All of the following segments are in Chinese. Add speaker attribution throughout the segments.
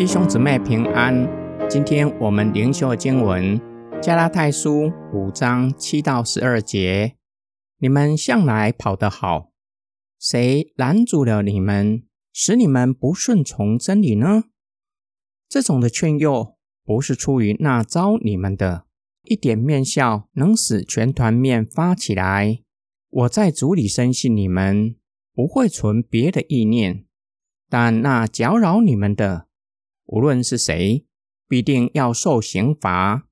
Speaker 1: 弟兄姊妹平安。今天我们灵修的经文《加拉太书》五章七到十二节。你们向来跑得好，谁拦阻了你们，使你们不顺从真理呢？这种的劝诱不是出于那招你们的，一点面笑能使全团面发起来。我在主里深信你们不会存别的意念，但那搅扰你们的，无论是谁，必定要受刑罚。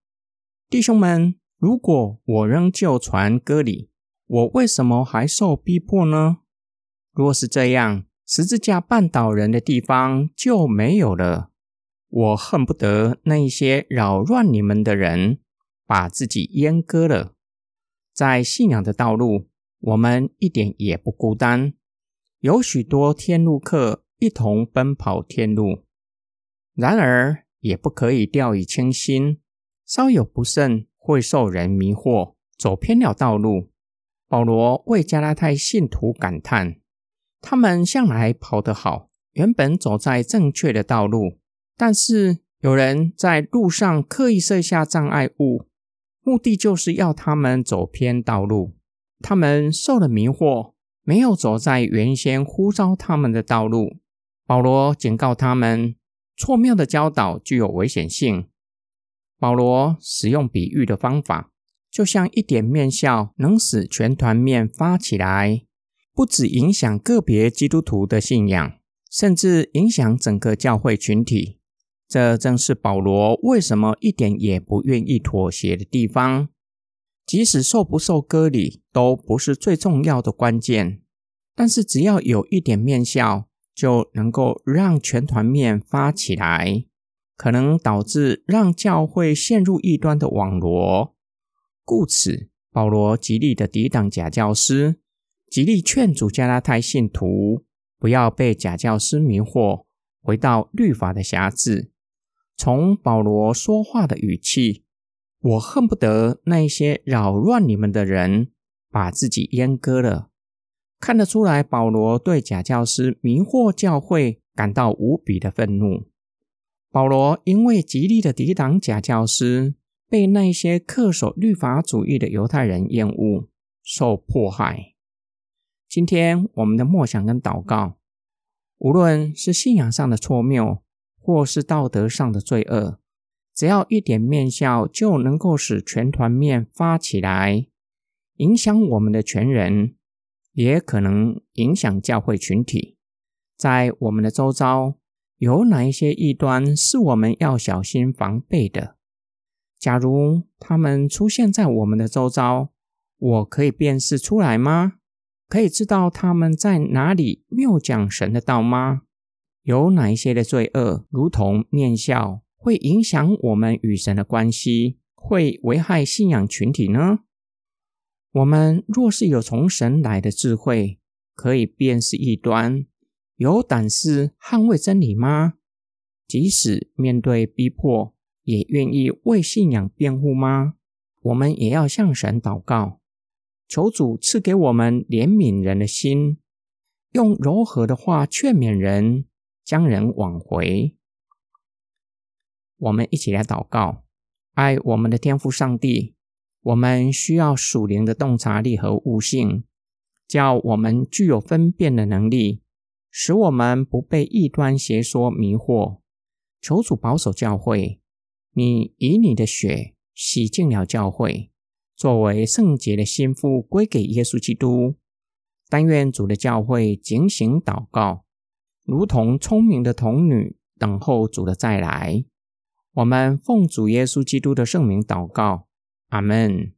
Speaker 1: 弟兄们，如果我仍旧传歌礼，我为什么还受逼迫呢？若是这样，十字架绊倒人的地方就没有了。我恨不得那一些扰乱你们的人，把自己阉割了。在信仰的道路。我们一点也不孤单，有许多天路客一同奔跑天路。然而，也不可以掉以轻心，稍有不慎会受人迷惑，走偏了道路。保罗为加拉太信徒感叹：他们向来跑得好，原本走在正确的道路，但是有人在路上刻意设下障碍物，目的就是要他们走偏道路。他们受了迷惑，没有走在原先呼召他们的道路。保罗警告他们，错谬的教导具有危险性。保罗使用比喻的方法，就像一点面笑能使全团面发起来，不只影响个别基督徒的信仰，甚至影响整个教会群体。这正是保罗为什么一点也不愿意妥协的地方。即使受不受割礼都不是最重要的关键，但是只要有一点面笑，就能够让全团面发起来，可能导致让教会陷入异端的网罗。故此，保罗极力的抵挡假教师，极力劝阻加拉太信徒不要被假教师迷惑，回到律法的辖制。从保罗说话的语气。我恨不得那些扰乱你们的人把自己阉割了。看得出来，保罗对假教师迷惑教会感到无比的愤怒。保罗因为极力的抵挡假教师，被那些恪守律法主义的犹太人厌恶，受迫害。今天我们的默想跟祷告，无论是信仰上的错谬，或是道德上的罪恶。只要一点面笑，就能够使全团面发起来，影响我们的全人，也可能影响教会群体。在我们的周遭，有哪一些异端是我们要小心防备的？假如他们出现在我们的周遭，我可以辨识出来吗？可以知道他们在哪里谬讲神的道吗？有哪一些的罪恶，如同念笑？会影响我们与神的关系，会危害信仰群体呢？我们若是有从神来的智慧，可以辨识异端，有胆识捍卫真理吗？即使面对逼迫，也愿意为信仰辩护吗？我们也要向神祷告，求主赐给我们怜悯人的心，用柔和的话劝勉人，将人挽回。我们一起来祷告，爱我们的天父上帝。我们需要属灵的洞察力和悟性，叫我们具有分辨的能力，使我们不被异端邪说迷惑。求主保守教会，你以你的血洗净了教会，作为圣洁的心腹归给耶稣基督。但愿主的教会警醒祷告，如同聪明的童女等候主的再来。我们奉主耶稣基督的圣名祷告，阿门。